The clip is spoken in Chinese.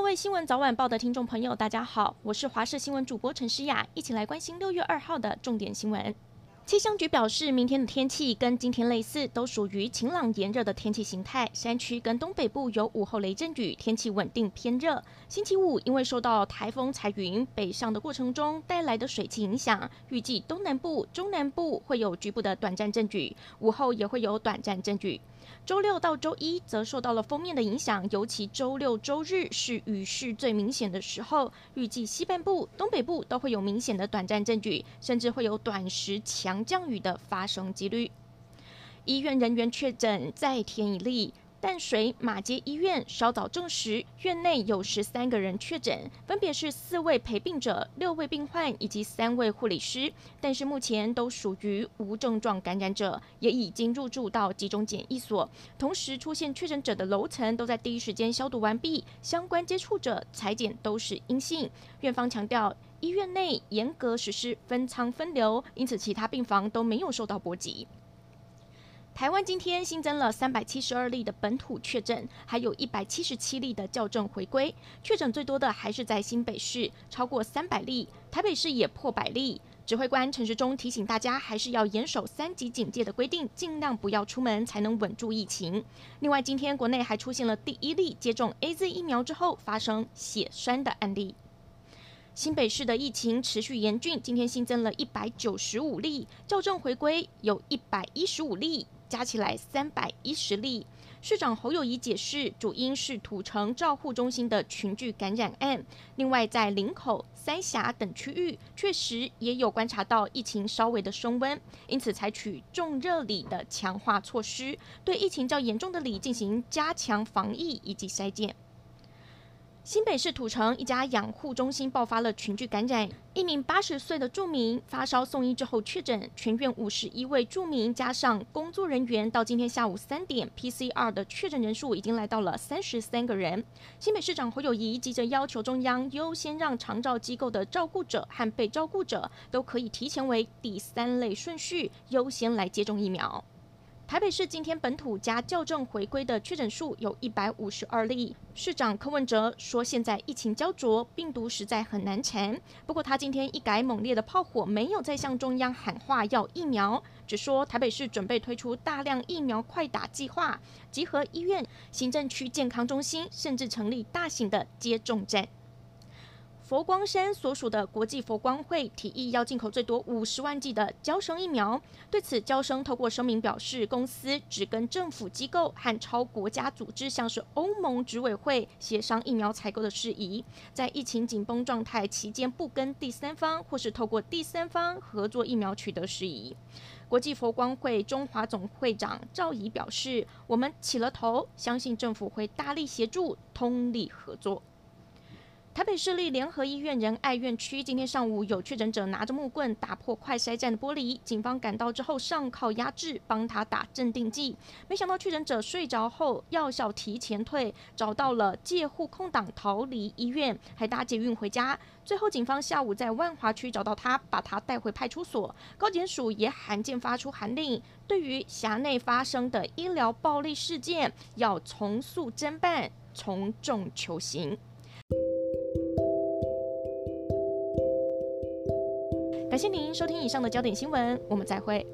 各位新闻早晚报的听众朋友，大家好，我是华视新闻主播陈诗雅，一起来关心六月二号的重点新闻。气象局表示，明天的天气跟今天类似，都属于晴朗炎热的天气形态。山区跟东北部有午后雷阵雨，天气稳定偏热。星期五因为受到台风彩云北上的过程中带来的水汽影响，预计东南部、中南部会有局部的短暂阵雨，午后也会有短暂阵雨。周六到周一则受到了锋面的影响，尤其周六、周日是雨势最明显的时候。预计西半部、东北部都会有明显的短暂阵雨，甚至会有短时强强降雨的发生几率。医院人员确诊再添一例。淡水马街医院稍早证实，院内有十三个人确诊，分别是四位陪病者、六位病患以及三位护理师，但是目前都属于无症状感染者，也已经入住到集中检疫所。同时，出现确诊者的楼层都在第一时间消毒完毕，相关接触者采检都是阴性。院方强调，医院内严格实施分舱分流，因此其他病房都没有受到波及。台湾今天新增了三百七十二例的本土确诊，还有一百七十七例的校正回归。确诊最多的还是在新北市，超过三百例；台北市也破百例。指挥官陈时中提醒大家，还是要严守三级警戒的规定，尽量不要出门，才能稳住疫情。另外，今天国内还出现了第一例接种 AZ 疫苗之后发生血栓的案例。新北市的疫情持续严峻，今天新增了一百九十五例，校正回归有一百一十五例。加起来三百一十例。市长侯友谊解释，主因是土城照护中心的群聚感染案。另外，在林口、三峡等区域，确实也有观察到疫情稍微的升温，因此采取重热里的强化措施，对疫情较严重的里进行加强防疫以及筛检。新北市土城一家养护中心爆发了群聚感染，一名八十岁的住民发烧送医之后确诊，全院五十一位住民加上工作人员，到今天下午三点，PCR 的确诊人数已经来到了三十三个人。新北市长侯友谊急着要求中央优先让长照机构的照顾者和被照顾者都可以提前为第三类顺序优先来接种疫苗。台北市今天本土加校正回归的确诊数有一百五十二例。市长柯文哲说：“现在疫情胶着，病毒实在很难缠。”不过他今天一改猛烈的炮火，没有再向中央喊话要疫苗，只说台北市准备推出大量疫苗快打计划，集合医院、行政区健康中心，甚至成立大型的接种站。佛光山所属的国际佛光会提议要进口最多五十万剂的娇生疫苗。对此，娇生透过声明表示，公司只跟政府机构和超国家组织，像是欧盟执委会协商疫苗采购的事宜，在疫情紧绷状态期间，不跟第三方或是透过第三方合作疫苗取得事宜。国际佛光会中华总会长赵仪表示，我们起了头，相信政府会大力协助，通力合作。台北市立联合医院仁爱院区今天上午有确诊者拿着木棍打破快筛站的玻璃，警方赶到之后上铐压制，帮他打镇定剂。没想到确诊者睡着后药效提前退，找到了借护空档逃离医院，还搭捷运回家。最后警方下午在万华区找到他，把他带回派出所。高检署也罕见发出函令，对于辖内发生的医疗暴力事件要从速侦办，从重求刑。谢您收听以上的焦点新闻，我们再会。